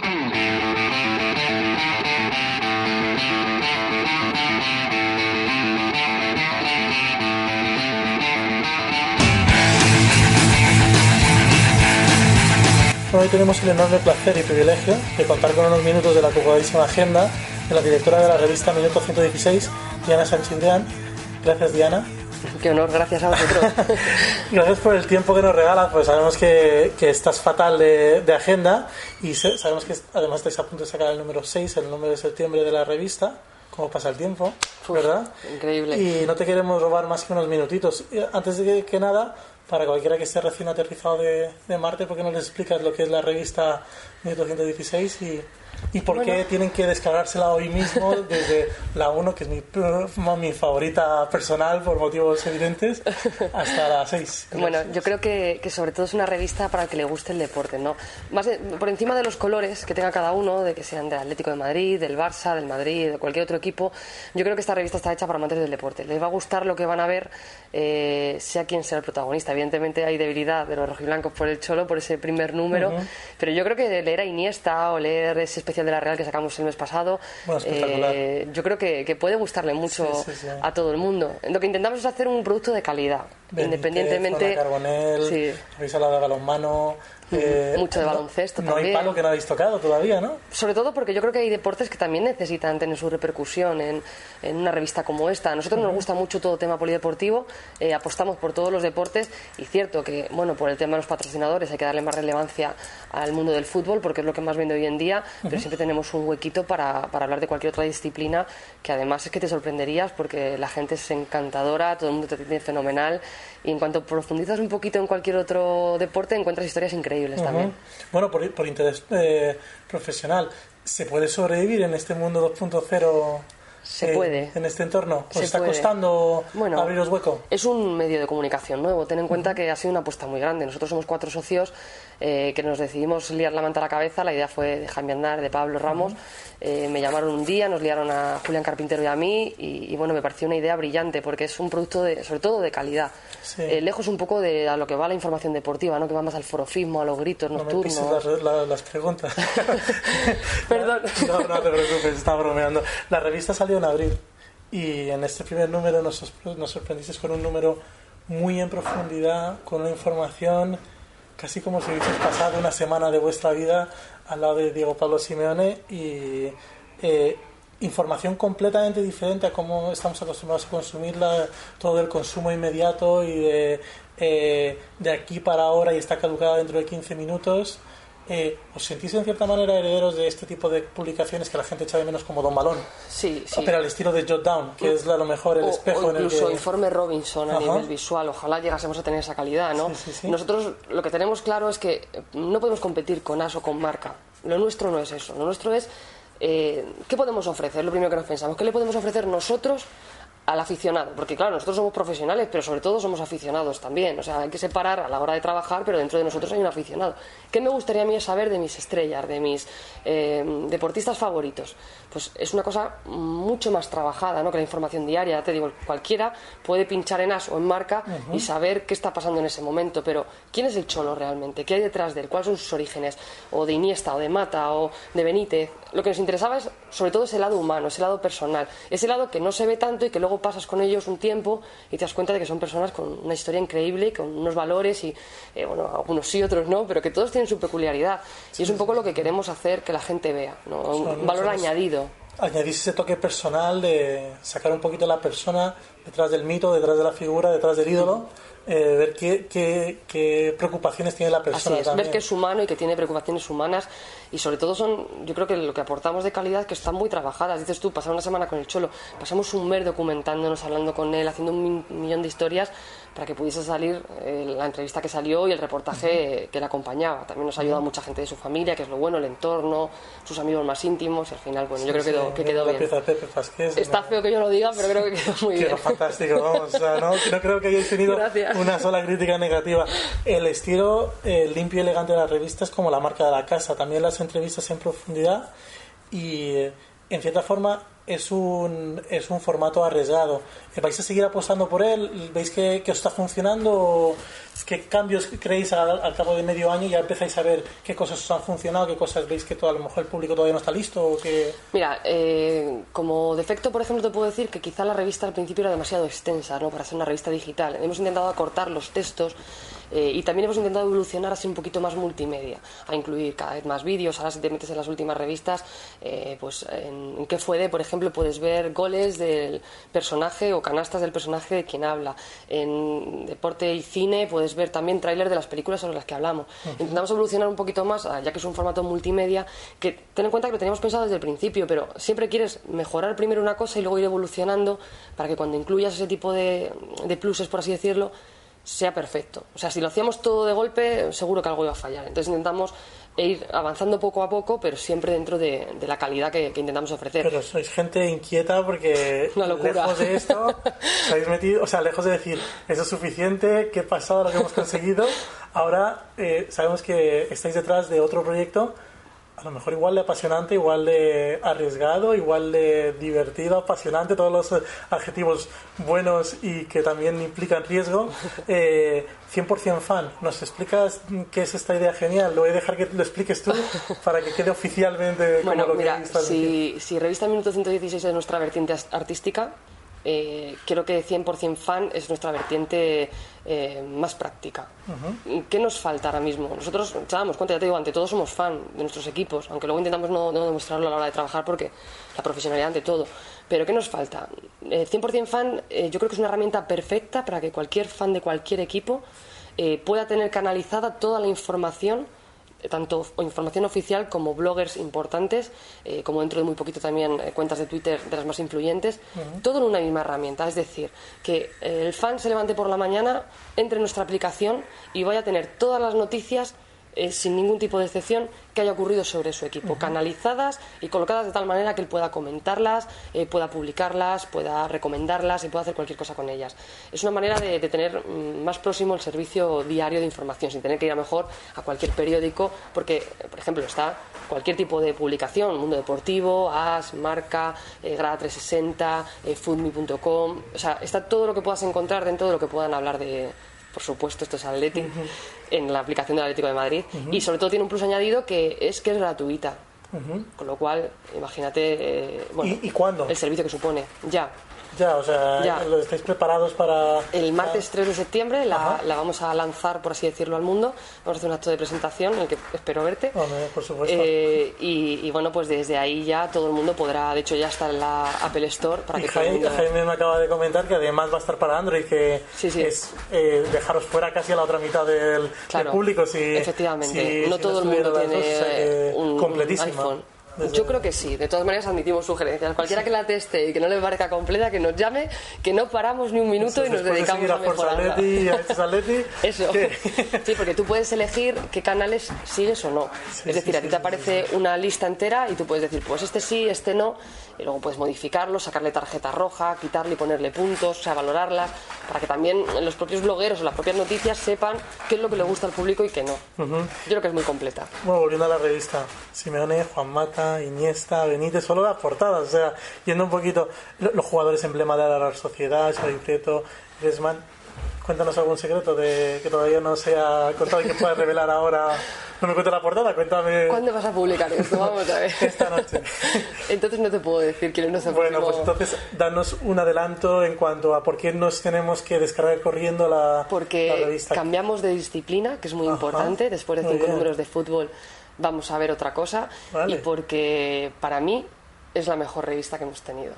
Hoy tenemos el enorme placer y privilegio de contar con unos minutos de la ocupadísima agenda de la directora de la revista Minuto 116, Diana Sánchez Gracias, Diana. Qué honor, gracias a vosotros. gracias por el tiempo que nos regalas, pues sabemos que, que estás fatal de, de, agenda y sabemos que además estáis a punto de sacar el número 6, el número de septiembre de la revista. Cómo pasa el tiempo, ¿verdad? Increíble. Y no te queremos robar más que unos minutitos. Antes de que, que nada, para cualquiera que esté recién aterrizado de, de Marte, ¿por qué no les explicas lo que es la revista 116 y ¿Y por qué tienen que descargársela hoy mismo desde la 1, que es mi, mi favorita personal por motivos evidentes, hasta la 6? Bueno, yo creo que, que, sobre todo es una revista para el que le guste el deporte, ¿no? Más por encima de los colores que tenga cada uno, de que sean del Atlético de Madrid, del Barça, del Madrid, de cualquier otro equipo, yo creo que esta revista está hecha para amantes del deporte. Les va a gustar lo que van a ver, eh, sea quien sea el protagonista. Evidentemente hay debilidad de los rojiblancos por el cholo, por ese primer número, pero yo creo que leer a Iniesta o leer ese especial de la Real que sacamos el mes pasado, eh, yo creo que, puede gustarle mucho a todo el mundo. Lo que intentamos es hacer un producto de calidad, independientemente. Carbonell, sí. la de balonmano, eh, Mucho de baloncesto no, también. No hay palo que no habéis tocado todavía, ¿no? Sobre todo porque yo creo que hay deportes que también necesitan tener su repercusión en, en una revista como esta. A nosotros nos gusta mucho todo tema polideportivo, eh, apostamos por todos los deportes y cierto que, bueno, por el tema de los patrocinadores hay que darle más relevancia al mundo del fútbol porque es lo que más vende hoy en día, pero siempre tenemos un huequito para, para hablar de cualquier otra disciplina que además es que te sorprenderías porque la gente es encantadora, todo el mundo te tiene fenomenal y en cuanto profundizas un poquito en cualquier otro deporte encuentras historias increíbles también. Bueno, por, por interés eh, profesional, ¿se puede sobrevivir en este mundo 2.0? Se puede. En este entorno. ¿Os está costando bueno, abriros hueco? Es un medio de comunicación nuevo. Ten en cuenta que ha sido una apuesta muy grande. Nosotros somos cuatro socios eh, que nos decidimos liar la manta a la cabeza. La idea fue de Jaime Andar, de Pablo Ramos. Eh, me llamaron un día, nos liaron a Julián Carpintero y a mí. Y, bueno, me pareció una idea brillante porque es un producto, de, sobre todo, de calidad. Eh, lejos un poco de a lo que va la información deportiva, ¿no? que va más al forofismo, a los gritos nocturnos. No las, preguntas. Perdón. no, no te preocupes, estaba bromeando. La revista salió en abril y en este primer número nos, nos sorprendisteis con un número muy en profundidad, con una información casi como si hubieses pasado una semana de vuestra vida al lado de Diego Pablo Simeone y eh, información completamente diferente a cómo estamos acostumbrados a consumirla, todo el consumo inmediato y de, eh, de aquí para ahora y está caducada dentro de 15 minutos. Eh, ¿Os sentís en cierta manera herederos de este tipo de publicaciones que la gente echa de menos como Don Balón? Sí, sí. Pero al estilo de Jot Down, que es a lo mejor el espejo en el que... Informe Robinson a nivel visual. Ojalá llegásemos a tener esa calidad, ¿no? Nosotros lo que tenemos claro es que no podemos competir con AS o con marca. Lo nuestro no es eso. Lo nuestro es eh, ¿qué podemos ofrecer? Lo primero que nos pensamos. ¿Qué le podemos ofrecer nosotros al aficionado, porque claro, nosotros somos profesionales, pero sobre todo somos aficionados también, o sea, hay que separar a la hora de trabajar, pero dentro de nosotros hay un aficionado. ¿Qué me gustaría a mí saber de mis estrellas, de mis eh, deportistas favoritos? Pues es una cosa mucho más trabajada, ¿no? Que la información diaria, te digo, cualquiera puede pinchar en as o en marca y saber qué está pasando en ese momento, pero ¿quién es el cholo realmente? ¿Qué hay detrás de él? ¿Cuáles son sus orígenes? O de Iniesta, o de Mata, o de Benítez. Lo que nos interesaba es, sobre todo, ese lado humano, ese lado personal, ese lado que no se ve tanto y que luego pasas con ellos un tiempo y te das cuenta de que son personas con una historia increíble, con unos valores y, eh, bueno, algunos sí, otros no, pero que todos tienen su peculiaridad. y es un poco lo que queremos hacer que la gente vea, un valor añadido. Añadir ese toque personal de sacar un poquito la persona detrás del mito, detrás de la figura, detrás del ídolo. Eh, ver qué, qué, qué, preocupaciones tiene la persona. Así es, ver que es humano y que tiene preocupaciones humanas y sobre todo son, yo creo que lo que aportamos de calidad que están muy trabajadas. Dices tú, pasar una semana con el Cholo, pasamos un mes documentándonos, hablando con él, haciendo un millón de historias para que pudiese salir eh, la entrevista que salió y el reportaje que le acompañaba. También nos ha ayudado mucha gente de su familia, que es lo bueno, el entorno, sus amigos más íntimos y al final, bueno, yo creo que quedó, que quedó bien. Está feo que yo lo diga, pero creo que quedó muy bien. Fantástico, vamos, o sea, no, no, creo que hayáis tenido una sola crítica negativa. El estilo eh, limpio y elegante de la revista es como la marca de la casa, también las entrevistas en profundidad y, eh, en cierta forma, es un, es un formato arriesgado. ¿Vais a seguir apostando por él? ¿Veis que, que os está funcionando? ¿Qué cambios creéis al, cabo de medio año? ¿Ya empezáis a ver qué cosas os han funcionado? ¿Qué cosas veis que todo, a lo mejor el público todavía no está listo? O que... Mira, eh, como defecto, por ejemplo, te puedo decir que quizá la revista al principio era demasiado extensa ¿no? para ser una revista digital. Hemos intentado acortar los textos eh, y también hemos intentado evolucionar así un poquito más multimedia, a incluir cada vez más vídeos. Ahora si te metes en las últimas revistas, eh, pues en, qué fue de, por ejemplo, puedes ver goles del personaje o canastas del personaje de quien habla. En deporte y cine puedes ver también tráiler de las películas sobre las que hablamos. Intentamos evolucionar un poquito más, ah, ya que es un formato multimedia, que ten en cuenta que lo teníamos pensado desde el principio, pero siempre quieres mejorar primero una cosa y luego ir evolucionando para que cuando incluyas ese tipo de, de pluses, por así decirlo, sea perfecto. O sea, si lo hacíamos todo de golpe, seguro que algo iba a fallar. Entonces intentamos ir avanzando poco a poco, pero siempre dentro de, la calidad que, intentamos ofrecer. Pero sois gente inquieta porque lejos de esto, habéis metido, o sea, lejos de decir, eso es suficiente, qué pasado lo que hemos conseguido, ahora eh, sabemos que estáis detrás de otro proyecto a lo mejor igual de apasionante, igual de arriesgado, igual de divertido, apasionante, todos los adjetivos buenos y que también implican riesgo. Eh, 100% fan, ¿nos explicas qué es esta idea genial? Lo voy a dejar que lo expliques tú para que quede oficialmente bueno, como lo mira, que si, si Revista Minuto 116 es nuestra vertiente artística, eh, creo que 100% fan es nuestra vertiente eh, más práctica. ¿Qué nos falta ahora mismo? Nosotros, echábamos cuenta, ya te digo, ante todo somos fan de nuestros equipos, aunque luego intentamos no, demostrarlo a la hora de trabajar porque la profesionalidad ante todo. Pero ¿qué nos falta? 100% eh, fan yo creo que es una herramienta perfecta para que cualquier fan de cualquier equipo pueda tener canalizada toda la información tanto información oficial como bloggers importantes, eh, como dentro de muy poquito también eh, cuentas de Twitter de las más influyentes, todo en una misma herramienta. Es decir, que el fan se levante por la mañana, entre en nuestra aplicación y vaya a tener todas las noticias eh, sin ningún tipo de excepción que haya ocurrido sobre su equipo, canalizadas y colocadas de tal manera que él pueda comentarlas, eh, pueda publicarlas, pueda recomendarlas y pueda hacer cualquier cosa con ellas. Es una manera de, tener mm, más próximo el servicio diario de información, sin tener que ir a mejor a cualquier periódico, porque, por ejemplo, está cualquier tipo de publicación, Mundo Deportivo, AS, Marca, eh, Grada 360, eh, foodme.com, o sea, está todo lo que puedas encontrar dentro de lo que puedan hablar de, por supuesto, esto es Athletic, en la aplicación del Atlético de Madrid. Y sobre todo tiene un plus añadido que es que es gratuita. Con lo cual, imagínate eh, ¿Y, cuándo? el servicio que supone. Ya. Ya, o sea, ¿estáis preparados para...? El martes 3 de septiembre la, vamos a lanzar, por así decirlo, al mundo. Vamos a hacer un acto de presentación en el que espero verte. por supuesto. Eh, y, bueno, pues desde ahí ya todo el mundo podrá... De hecho, ya está en la Apple Store para que Jaime, Jaime me acaba de comentar que además va a estar para Android, que es eh, dejaros fuera casi a la otra mitad del, público. Si, efectivamente. no todo el mundo tiene un, un iPhone. Yo creo que sí. De todas maneras, admitimos sugerencias. Cualquiera que la teste y que no le parezca completa, que nos llame, que no paramos ni un minuto y nos dedicamos a, mejorarla. Eso. Sí, porque tú puedes elegir qué canales sigues o no. es decir, a ti te aparece una lista entera y tú puedes decir, pues este sí, este no, y luego puedes modificarlo, sacarle tarjeta roja, quitarle y ponerle puntos, o sea, valorarlas, para que también los propios blogueros o las propias noticias sepan qué es lo que le gusta al público y qué no. Yo creo que es muy completa. Bueno, volviendo a la revista, Simeone, Juan Mata, Iniesta, Benítez, solo las portadas, o sea, yendo un poquito, los jugadores emblema de la Sociedad, Xavi Prieto, Griezmann, cuéntanos algún secreto de que todavía no se ha contado y que puedas revelar ahora. No me cuentes la portada, cuéntame. ¿Cuándo vas a publicar esto? Vamos a ver. Esta noche. entonces no te puedo decir quién nos Bueno, pues entonces danos un adelanto en cuanto a por qué nos tenemos que descargar corriendo la, Porque revista. cambiamos de disciplina, que es muy importante. Después de cinco números de fútbol vamos a ver otra cosa y porque para mí es la mejor revista que hemos tenido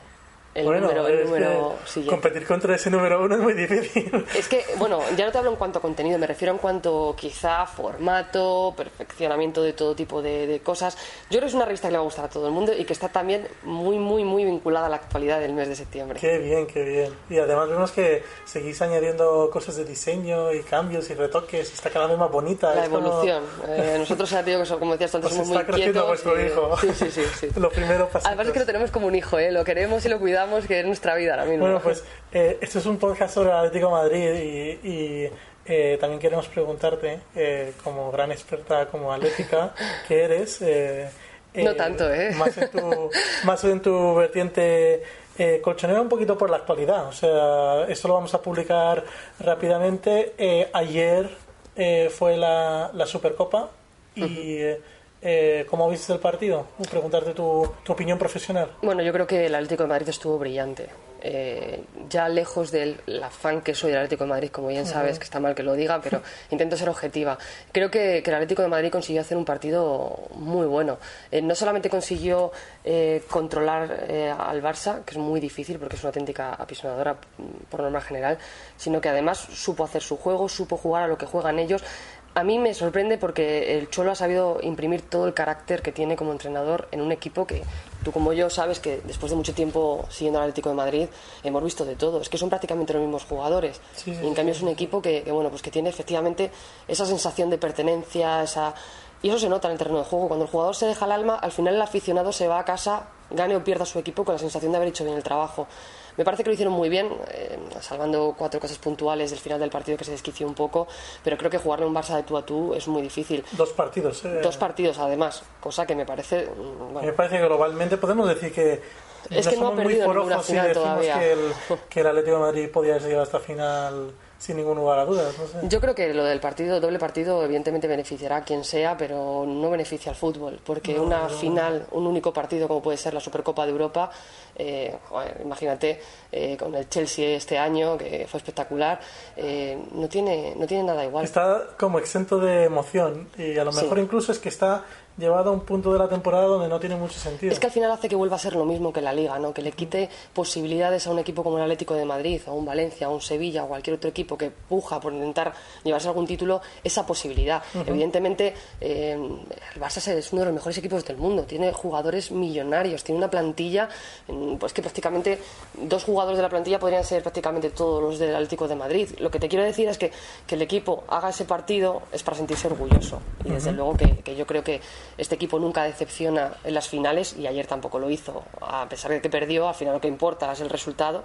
el número, el número siguiente. Competir contra ese número uno es muy difícil. Es que, bueno, ya no te hablo en cuanto a contenido, me refiero en cuanto quizá formato, perfeccionamiento de todo tipo de, cosas. Yo creo que es una revista que le va a gustar a todo el mundo y que está también muy, muy, muy vinculada a la actualidad del mes de septiembre. Qué bien, qué bien. Y además vemos que seguís añadiendo cosas de diseño y cambios y retoques está cada vez más bonita. La evolución. Eh, nosotros ya digo como decías antes, pues somos muy quietos. vuestro hijo. Sí, sí, sí. sí. lo primero Además es que lo tenemos como un hijo, ¿eh? lo queremos y lo cuidamos que es nuestra vida ahora mismo. Bueno, pues eh, esto es un podcast sobre el Atlético Madrid y, eh, también queremos preguntarte, eh, como gran experta como atlética que eres, no tanto, ¿eh? Más en tu, más en tu vertiente eh, colchonera un poquito por la actualidad. O sea, esto lo vamos a publicar rápidamente. Eh, ayer eh, fue la, la Supercopa y... Eh, ¿Cómo viste el partido? Preguntarte tu, tu, opinión profesional. Bueno, yo creo que el Atlético de Madrid estuvo brillante. Eh, ya lejos del afán que soy del Atlético de Madrid, como bien sabes, que está mal que lo diga, pero intento ser objetiva. Creo que, el Atlético de Madrid consiguió hacer un partido muy bueno. Eh, no solamente consiguió controlar al Barça, que es muy difícil porque es una auténtica apisonadora por norma general, sino que además supo hacer su juego, supo jugar a lo que juegan ellos a mí me sorprende porque el Cholo ha sabido imprimir todo el carácter que tiene como entrenador en un equipo que tú como yo sabes que después de mucho tiempo siguiendo al Atlético de Madrid hemos visto de todo. Es que son prácticamente los mismos jugadores. y en cambio es un equipo que, bueno pues que tiene efectivamente esa sensación de pertenencia, esa y eso se nota en el terreno de juego. Cuando el jugador se deja el alma, al final el aficionado se va a casa, gane o pierda su equipo con la sensación de haber hecho bien el trabajo. Me parece que lo hicieron muy bien, eh, salvando cuatro cosas puntuales del final del partido que se desquició un poco, pero creo que jugarle un Barça de tú a tú es muy difícil. Dos partidos, ¿eh? Dos partidos, además, cosa que me parece. Mm, me parece que globalmente podemos decir que. Es que no ha perdido ninguna final todavía. Que el, que el Atlético de Madrid podía llegar hasta final sin ningún lugar a dudas. Yo creo que lo del partido, doble partido, evidentemente beneficiará a quien sea, pero no beneficia al fútbol, porque una final, un único partido como puede ser la Supercopa de Europa, eh, imagínate eh, con el Chelsea este año, que fue espectacular, eh, no, tiene, no tiene nada igual. Está como exento de emoción y a lo mejor incluso es que está llevado a un punto de la temporada donde no tiene mucho sentido. Es que al final hace que vuelva a ser lo mismo que la Liga, ¿no? que le quite posibilidades a un equipo como el Atlético de Madrid, a un Valencia, a un Sevilla o cualquier otro equipo que puja por intentar llevarse algún título, esa posibilidad. Evidentemente, eh, el Barça es uno de los mejores equipos del mundo, tiene jugadores millonarios, tiene una plantilla, pues que prácticamente dos jugadores de la plantilla podrían ser prácticamente todos los del Atlético de Madrid. Lo que te quiero decir es que, que el equipo haga ese partido es para sentirse orgulloso y desde luego que, que yo creo que este equipo nunca decepciona en las finales y ayer tampoco lo hizo. A pesar de que perdió, al final lo que importa es el resultado,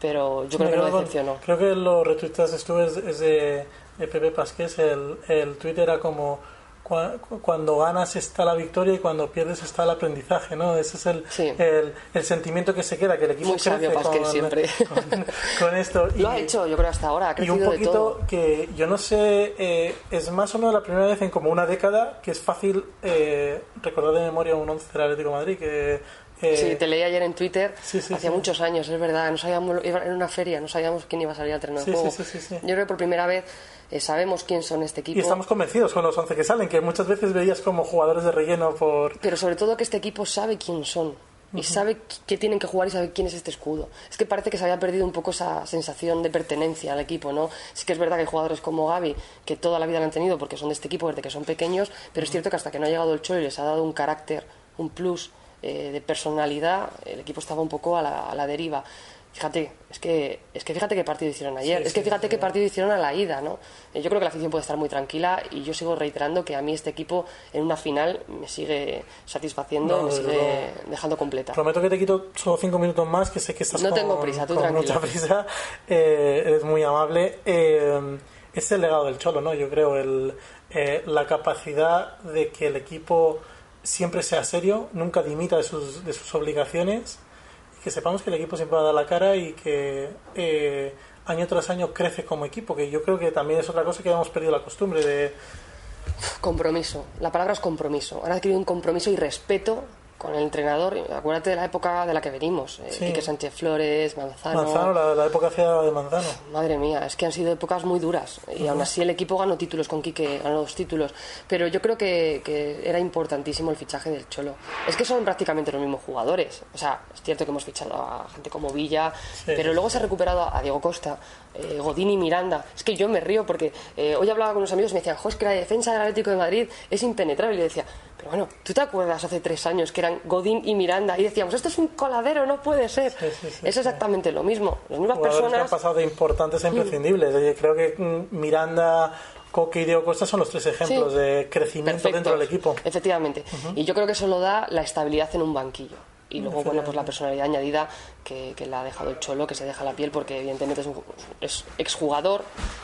pero yo creo que no decepcionó. Creo que los retuitas estuve es, de, Pepe Pasqués, el, el tweet era como cuando ganas está la victoria y cuando pierdes está el aprendizaje, ¿no? Ese es el, el, el, sentimiento que se queda, que el equipo Muy crece con, siempre. Con, esto. Lo ha hecho, yo creo, hasta ahora, ha Y un poquito de todo. que, yo no sé, eh, es más o menos la primera vez en como una década que es fácil eh, recordar de memoria un 11 del Atlético de Madrid, que eh, sí, te leí ayer en Twitter, hacía muchos años, es verdad, no sabíamos, en una feria, no sabíamos quién iba a salir al terreno de juego. Yo creo que por primera vez eh, sabemos quién son este equipo. Y estamos convencidos con los 11 que salen, que muchas veces veías como jugadores de relleno por... Pero sobre todo que este equipo sabe quién son y sabe que tienen que jugar y sabe quién es este escudo. Es que parece que se había perdido un poco esa sensación de pertenencia al equipo, ¿no? Sí que es verdad que hay jugadores como Gaby que toda la vida lo han tenido porque son de este equipo desde que son pequeños, pero es cierto que hasta que no ha llegado el Cholo y les ha dado un carácter, un plus eh, de personalidad, el equipo estaba un poco a la, a la deriva. Fíjate, es que, es que fíjate qué partido hicieron ayer, es que fíjate qué partido hicieron a la ida, ¿no? Eh, yo creo que la afición puede estar muy tranquila y yo sigo reiterando que a mí este equipo en una final me sigue satisfaciendo me sigue dejando completa. Prometo que te quito solo cinco minutos más, que sé que estás no con, tengo prisa, tú con mucha prisa, eh, eres muy amable. Eh, es el legado del Cholo, ¿no? Yo creo, el, eh, la capacidad de que el equipo siempre sea serio, nunca dimita de sus, de sus obligaciones que sepamos que el equipo siempre va a dar la cara y que eh, año tras año crece como equipo, que yo creo que también es otra cosa que hemos perdido la costumbre de... Compromiso, la palabra es compromiso. Ahora adquirido un compromiso y respeto con el entrenador, acuérdate de la época de la que venimos, eh, Sí. Quique Sánchez Flores, Manzano. Manzano, la, la época fea de Manzano. Madre mía, es que han sido épocas muy duras y aún así el equipo ganó títulos con Quique, ganó dos títulos, pero yo creo que, que era importantísimo el fichaje del Cholo. Es que son prácticamente los mismos jugadores, o sea, es cierto que hemos fichado a gente como Villa, pero luego se ha recuperado a Diego Costa, eh, Godín y Miranda. Es que yo me río porque eh, hoy hablaba con unos amigos y me decían, jo, es que la defensa del Atlético de Madrid es impenetrable. Y le decía, pero bueno, ¿tú te acuerdas hace tres años que eran Godín y Miranda? Y decíamos, esto es un coladero, no puede ser. Sí, sí, sí, es exactamente lo mismo. Las mismas Jugadores que han personas. pasado de importantes a imprescindibles. Eh, Creo que mm, Miranda, Coque y Diego Costa son los tres ejemplos de crecimiento Perfectos, dentro del equipo. Efectivamente. Y yo creo que eso lo da la estabilidad en un banquillo. Y luego, bueno, pues la personalidad añadida que, que, la ha dejado el Cholo, que se deja la piel porque evidentemente es, un, es exjugador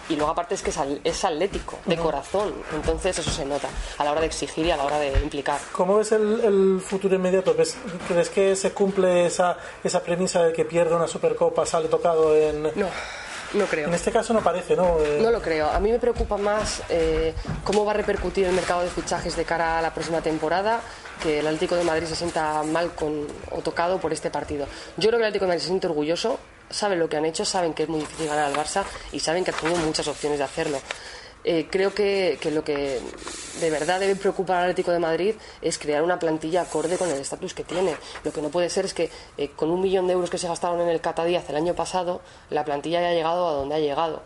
y luego aparte es que es, atlético, de corazón. Entonces eso se nota a la hora de exigir y a la hora de implicar. ¿Cómo ves el, el futuro inmediato? ¿Crees que se cumple esa, esa premisa de que pierde una Supercopa, sale tocado en... No. No creo. En este caso no parece, ¿no? Eh, no lo creo. A mí me preocupa más eh, cómo va a repercutir el mercado de fichajes de cara a la próxima temporada que el Atlético de Madrid se sienta mal con, o tocado por este partido. Yo creo que el Atlético de Madrid se siente orgulloso, saben lo que han hecho, saben que es muy difícil ganar al Barça y saben que tienen muchas opciones de hacerlo. Eh, creo que, lo que de verdad debe preocupar al Atlético de Madrid es crear una plantilla acorde con el estatus que tiene. Lo que no puede ser es que eh, con un millón de euros que se gastaron en el Catadíaz el año pasado, la plantilla haya llegado a donde ha llegado.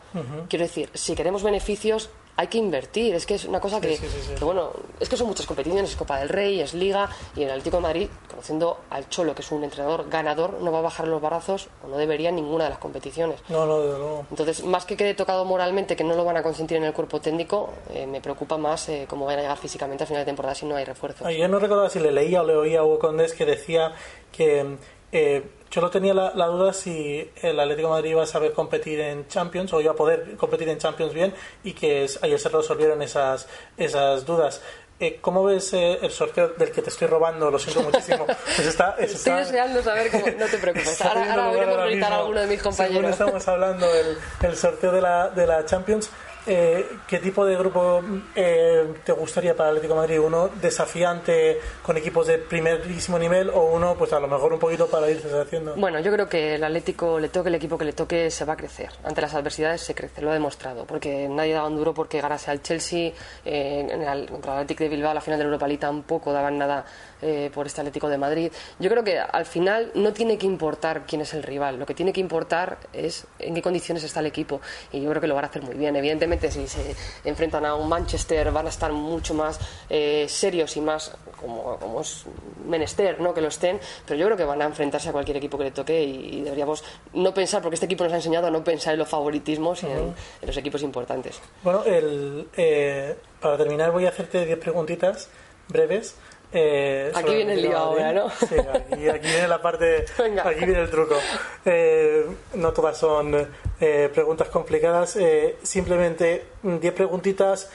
Quiero decir, si queremos beneficios, hay que invertir. Es que es una cosa que, bueno, es que son muchas competiciones, es Copa del Rey, es Liga, y el Atlético de Madrid, conociendo al Cholo, que es un entrenador ganador, no va a bajar los brazos, o no debería en ninguna de las competiciones. No, no, no. Entonces, más que quede tocado moralmente, que no lo van a consentir en el cuerpo técnico, eh, me preocupa más eh, cómo van a llegar físicamente al final de temporada si no hay refuerzo. yo no recuerdo si le leía o le oía a Hugo Condés que decía que eh, yo no tenía la, duda si el Atlético de Madrid iba a saber competir en Champions o iba a poder competir en Champions bien y que ayer se resolvieron esas, esas dudas. Eh, ¿Cómo ves eh, el sorteo del que te estoy robando? Lo siento muchísimo. Pues está, estoy deseando saber cómo. No te preocupes. Ahora, ahora veremos a alguno de mis compañeros. estamos hablando del el sorteo de la, de la Champions. Eh, ¿qué tipo de grupo eh, te gustaría para Atlético Madrid? ¿Uno desafiante con equipos de primerísimo nivel o uno, pues a lo mejor un poquito para irse haciendo? Bueno, yo creo que el Atlético, le toque el equipo que le toque, se va a crecer. Ante las adversidades se crece, lo ha demostrado. Porque nadie daba un duro porque ganase al Chelsea, eh, contra el Atlético de Bilbao, la final de Europa League tampoco daban nada eh, por este Atlético de Madrid. Yo creo que al final no tiene que importar quién es el rival, lo que tiene que importar es en qué condiciones está el equipo y yo creo que lo van a hacer muy bien. Evidentemente, si se enfrentan a un Manchester van a estar mucho más eh, serios y más como, como, es menester ¿no? que lo estén, pero yo creo que van a enfrentarse a cualquier equipo que le toque y, deberíamos no pensar, porque este equipo nos ha enseñado a no pensar en los favoritismos y en, los equipos importantes. Bueno, el, eh, para terminar voy a hacerte 10 preguntitas breves eh, aquí viene el lío ahora, ¿no? Sí, aquí, viene la parte, aquí viene el truco. Eh, no todas son eh, preguntas complicadas, simplemente 10 preguntitas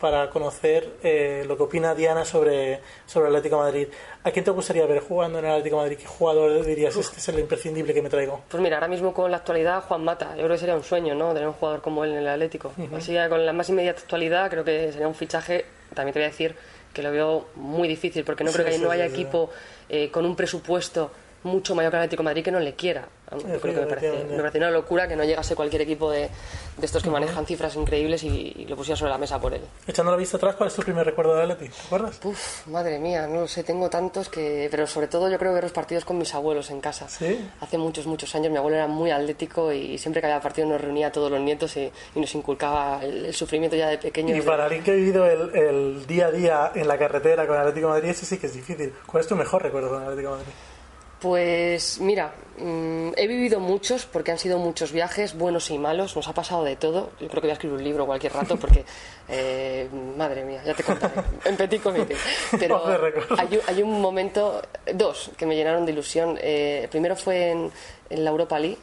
para conocer lo que opina Diana sobre, sobre el Atlético de Madrid. ¿A quién te gustaría ver jugando en el Atlético de Madrid? ¿Qué jugador dirías este es el imprescindible que me traigo? Pues mira, ahora mismo con la actualidad, Juan Mata. Yo creo que sería un sueño, ¿no? Tener un jugador como él en el Atlético. Así que con la más inmediata actualidad, creo que sería un fichaje, también te voy a decir, que lo veo muy difícil porque no creo que no haya equipo eh, con un presupuesto mucho mayor que el Atlético de Madrid que no le quiera. Yo creo que me parece, me parece, una locura que no llegase cualquier equipo de, de estos que manejan cifras increíbles y, lo pusiera sobre la mesa por él. Echando la vista atrás, ¿cuál es tu primer recuerdo de Atleti? ¿Te acuerdas? Uf, madre mía, no lo sé, tengo tantos que... Pero sobre todo yo creo ver los partidos con mis abuelos en casa. ¿Sí? Hace muchos, muchos años mi abuelo era muy atlético y siempre que había partido nos reunía a todos los nietos y, nos inculcaba el, sufrimiento ya de pequeño. Y para alguien que ha vivido el, el, día a día en la carretera con el Atlético de Madrid, ese sí que es difícil. ¿Cuál es tu mejor recuerdo con el Atlético de Madrid? Pues mira, mm, he vivido muchos porque han sido muchos viajes, buenos y malos, nos ha pasado de todo. Yo creo que voy a escribir un libro cualquier rato porque, eh, madre mía, ya te contaré, en petit comité. Pero hay, un momento, dos, que me llenaron de ilusión. Eh, primero fue en, en la Europa League,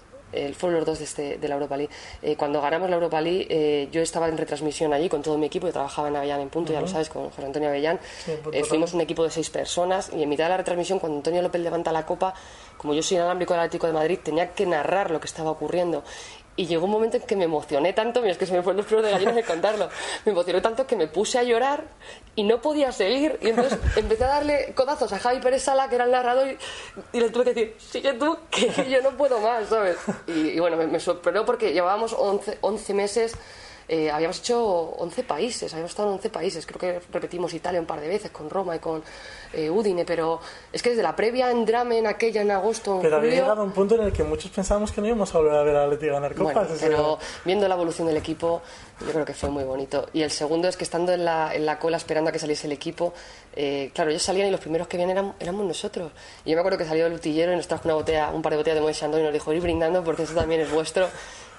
el fueron los dos de, este, de la Europa League. Eh, cuando ganamos la Europa League, eh, yo estaba en retransmisión allí con todo mi equipo, yo trabajaba en Avellán en punto, ya lo sabes, con José Antonio Avellán. Eh, fuimos un equipo de seis personas y en mitad de la retransmisión, cuando Antonio López levanta la copa, como yo soy alámbrico del Atlético de Madrid, tenía que narrar lo que estaba ocurriendo. Y llegó un momento en que me emocioné tanto, mira, es que se me fueron los pelos de gallina de contarlo. Me emocioné tanto que me puse a llorar y no podía seguir. Y entonces empecé a darle codazos a Javi Pérez Sala, que era el narrador, y, le tuve que decir, sigue tú, que yo no puedo más, ¿sabes? Y, bueno, me, me, sorprendió porque llevábamos 11, 11 meses eh, habíamos hecho 11 países, habíamos estado en 11 países, creo que repetimos Italia un par de veces con Roma y con eh, Udine, pero es que desde la previa en Dramen, aquella en agosto. pero había llegado un punto en el que muchos pensábamos que no íbamos a volver a ver a Leti ganar copas. pero viendo la evolución del equipo, yo creo que fue muy bonito. Y el segundo es que estando en la, en la cola esperando a que saliese el equipo, eh, claro, ellos salían y los primeros que vienen éramos nosotros. Y yo me acuerdo que salió el utillero y nos trajo una botella, un par de botellas de Moët Chandon y nos dijo, ir brindando porque eso también es vuestro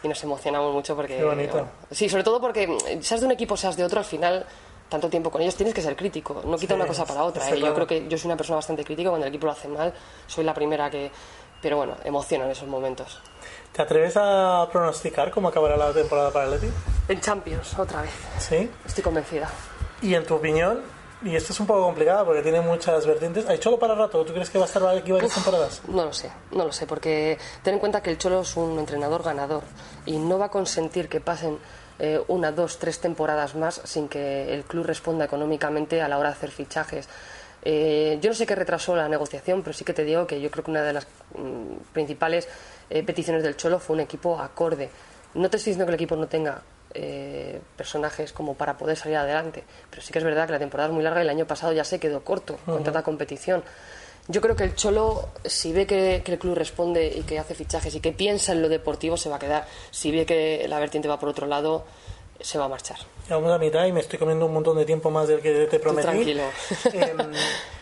y nos emocionamos mucho porque... Qué bonito. sí, sobre todo porque seas de un equipo, seas de otro, al final tanto tiempo con ellos, tienes que ser crítico. No quita una cosa para otra. ¿eh? Yo creo que yo soy una persona bastante crítica. Cuando el equipo lo hace mal, soy la primera que. Pero bueno, emociona en esos momentos. ¿Te atreves a pronosticar cómo acabará la temporada para el Atleti? En Champions, otra vez. Sí. Estoy convencida. ¿Y en tu opinión? Y esto es un poco complicado porque tiene muchas vertientes. ¿Hay Cholo para rato? ¿Tú crees que va a estar aquí varias temporadas? No lo sé, no lo sé, porque ten en cuenta que el Cholo es un entrenador ganador y no va a consentir que pasen eh, una, dos, tres temporadas más sin que el club responda económicamente a la hora de hacer fichajes. Eh, yo no sé qué retrasó la negociación, pero sí que te digo que yo creo que una de las mm, principales eh, peticiones del Cholo fue un equipo acorde. No te estoy diciendo que el equipo no tenga personajes como para poder salir adelante, pero sí que es verdad que la temporada es muy larga y el año pasado ya se quedó corto con tanta competición. Yo creo que el Cholo, si ve que, el club responde y que hace fichajes y que piensa en lo deportivo, se va a quedar. Si ve que la vertiente va por otro lado, se va a marchar. Vamos a mitad y me estoy comiendo un montón de tiempo más del que te prometí. tranquilo. Em,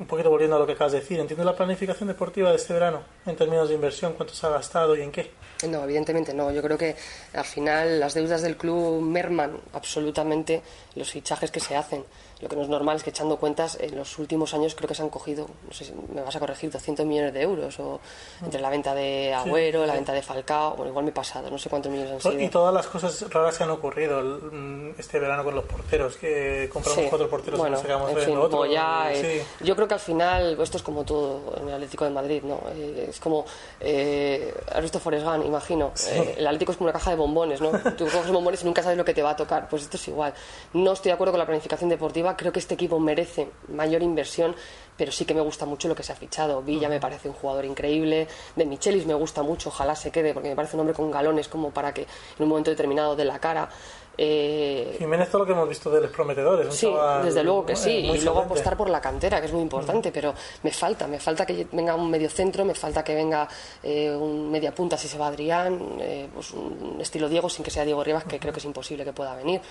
un poquito volviendo a lo que acabas de decir, ¿entiendes la planificación deportiva de este verano en términos de inversión? ¿Cuánto se ha gastado y en qué? No, evidentemente no. Yo creo que al final las deudas del club merman absolutamente los fichajes que se hacen. Lo que no es normal es que echando cuentas, en los últimos años creo que se han cogido, no sé si me vas a corregir, 200 millones de euros, o entre la venta de Agüero, la venta de Falcao, bueno, igual me he pasado, no sé cuántos millones han sido. Y todas las cosas raras que han ocurrido mm, este verano con los porteros, que compramos cuatro porteros bueno, y sacamos en fin, otro. Ya, eh, yo creo que al final, esto es como todo en el Atlético de Madrid, ¿no? Eh, es como, eh, has visto Forrest Gump, imagino, eh, el Atlético es como una caja de bombones, ¿no? Tú coges bombones y nunca sabes lo que te va a tocar, pues esto es igual. No estoy de acuerdo con la planificación deportiva, creo que este equipo merece mayor inversión, pero sí que me gusta mucho lo que se ha fichado. Villa me parece un jugador increíble, de Michelis me gusta mucho, ojalá se quede, porque me parece un hombre con galones como para que en un momento determinado de la cara. Eh... Jiménez, todo lo que hemos visto de los prometedores. Sí, desde luego que sí. y luego apostar por la cantera, que es muy importante, pero me falta, me falta que venga un medio centro, me falta que venga eh, un media punta si se va Adrián, eh, pues un estilo Diego sin que sea Diego Rivas, que creo que es imposible que pueda venir.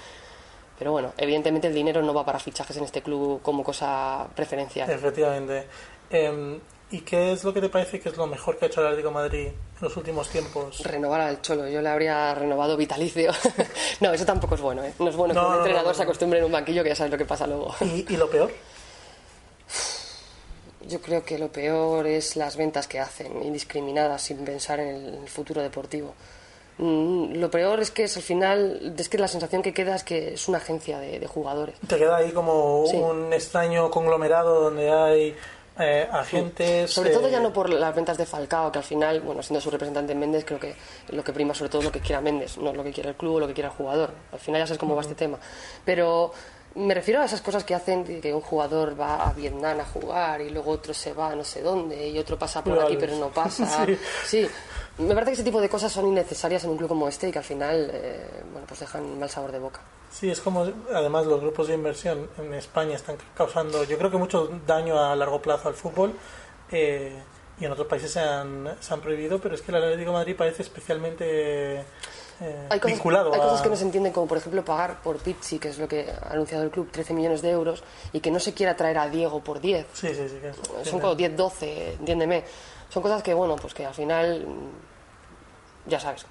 Pero bueno, evidentemente el dinero no va para fichajes en este club como cosa preferencial. Efectivamente. Em, ¿Y qué es lo que te parece que es lo mejor que ha hecho el Atlético Madrid en los últimos tiempos? Renovar al Cholo. Yo le habría renovado vitalicio. no, eso tampoco es bueno. ¿eh? No es bueno que un entrenador se acostumbre en un banquillo que ya sabes lo que pasa luego. ¿Y, ¿Y lo peor? Yo creo que lo peor es las ventas que hacen, indiscriminadas, sin pensar en el futuro deportivo. Mm, lo peor es que es al final, es que la sensación que queda es que es una agencia de, jugadores. Te queda ahí como un extraño conglomerado donde hay eh, agentes. Sobre todo ya eh, no por las ventas de Falcao, que al final, bueno, siendo su representante en Méndez, creo que lo que prima sobre todo es lo que quiera Méndez, no lo que quiera el club o lo que quiera el jugador. Al final ya sabes cómo va este tema. Pero me refiero a esas cosas que hacen que un jugador va a Vietnam a jugar y luego otro se va a no sé dónde y otro pasa por aquí pero no pasa. sí. Me parece que ese tipo de cosas son innecesarias en un club como este y que al final eh, bueno, pues dejan mal sabor de boca. Sí, es como además los grupos de inversión en España están causando, yo creo que mucho daño a largo plazo al fútbol eh, y en otros países se han, se han prohibido, pero es que el Atlético de Madrid parece especialmente eh, hay cosas, vinculado. Hay cosas que no se entienden, como por ejemplo pagar por Pizzi, que es lo que ha anunciado el club, 13 millones de euros, y que no se quiera traer a Diego por 10. Sí, sí, sí. Son como 10, 12, entiéndeme. Son cosas que, bueno, pues que al final ya sabes.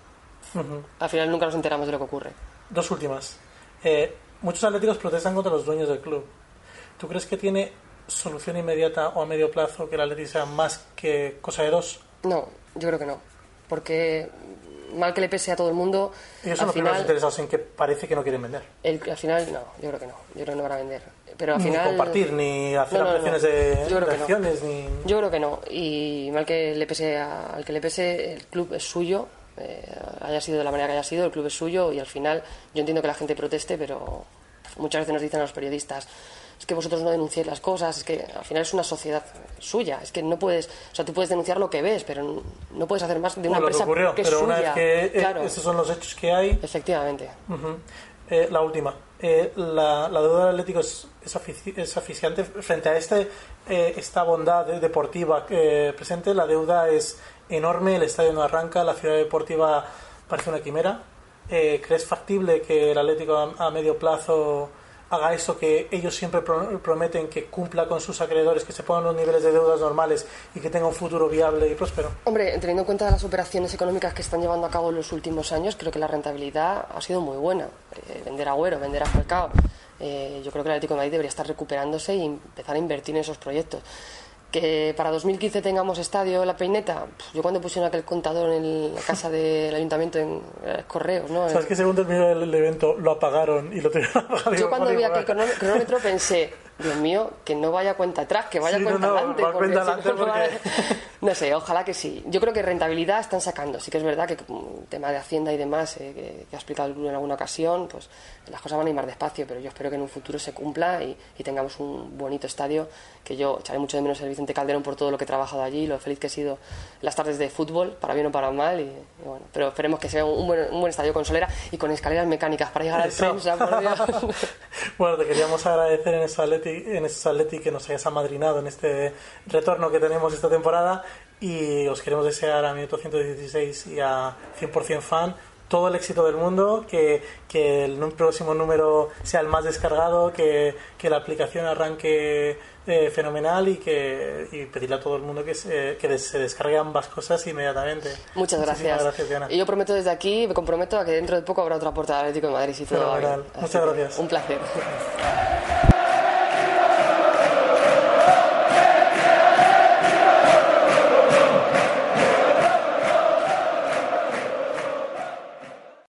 Al final nunca nos enteramos de lo que ocurre. Dos últimas. Eh, muchos atléticos protestan contra los dueños del club. ¿Tú crees que tiene solución inmediata o a medio plazo que el Atlético sea más que cosa de dos? No, yo creo que no. Porque mal que le pese a todo el mundo. Ellos son los final, interesados en que parece que no quieren vender. al final, no, yo creo que no. Yo creo que no van a vender. Pero al ni final, compartir, ni hacer no, de, yo acciones, ni. Yo creo que no. Y mal que le pese al que le pese, el club es suyo eh, haya sido de la manera que haya sido, el club es suyo y al final yo entiendo que la gente proteste, pero muchas veces nos dicen a los periodistas, es que vosotros no denunciáis las cosas, es que al final es una sociedad suya, es que no puedes, o sea, tú puedes denunciar lo que ves, pero no puedes hacer más de una empresa que, es pero suya. Una vez que eh, esos son los hechos que hay. Efectivamente. Eh, la última. la, deuda del Atlético es, es, aficiante frente a este, esta bondad deportiva presente. La deuda es enorme, el estadio no arranca, la ciudad deportiva parece una quimera. Eh, ¿Crees factible que el Atlético a, medio plazo haga eso que ellos siempre prometen, que cumpla con sus acreedores, que se pongan los niveles de deudas normales y que tenga un futuro viable y próspero? Hombre, teniendo en cuenta las operaciones económicas que están llevando a cabo en los últimos años, creo que la rentabilidad ha sido muy buena. Eh, vender Agüero, vender a Falcao, eh, yo creo que el Atlético de Madrid debería estar recuperándose y empezar a invertir en esos proyectos. Que para 2015 tengamos estadio La Peineta, yo cuando pusieron aquel contador en la casa del ayuntamiento en eh, correos, ¿no? ¿Sabes que según terminó el, evento lo apagaron y lo tuvieron apagado? Yo cuando vi aquel cronómetro pensé, Dios mío, que no vaya cuenta atrás, que vaya cuenta adelante. no, sé, ojalá que sí. Yo creo que rentabilidad están sacando. Sí que es verdad que el tema de Hacienda y demás, eh, que, ha explicado en alguna ocasión, pues las cosas van a ir más despacio, pero yo espero que en un futuro se cumpla y, tengamos un bonito estadio, que yo echaré mucho de menos el Vicente Calderón por todo lo que he trabajado allí, lo feliz que he sido las tardes de fútbol, para bien o para mal, y, bueno, pero esperemos que sea un buen, un buen, estadio con solera y con escaleras mecánicas para llegar al prensa, por Dios. bueno, te queríamos agradecer en en estos Atleti que nos hayas amadrinado en este retorno que tenemos esta temporada y os queremos desear a Minuto 116 y a 100% Fan todo el éxito del mundo, que, que el próximo número sea el más descargado, que, que la aplicación arranque eh, fenomenal y que y pedirle a todo el mundo que se, que se descargue ambas cosas inmediatamente. Muchas gracias. gracias Y yo prometo desde aquí, me comprometo a que dentro de poco habrá otra puerta de Atlético de Madrid. Si todo Muchas gracias. Un placer.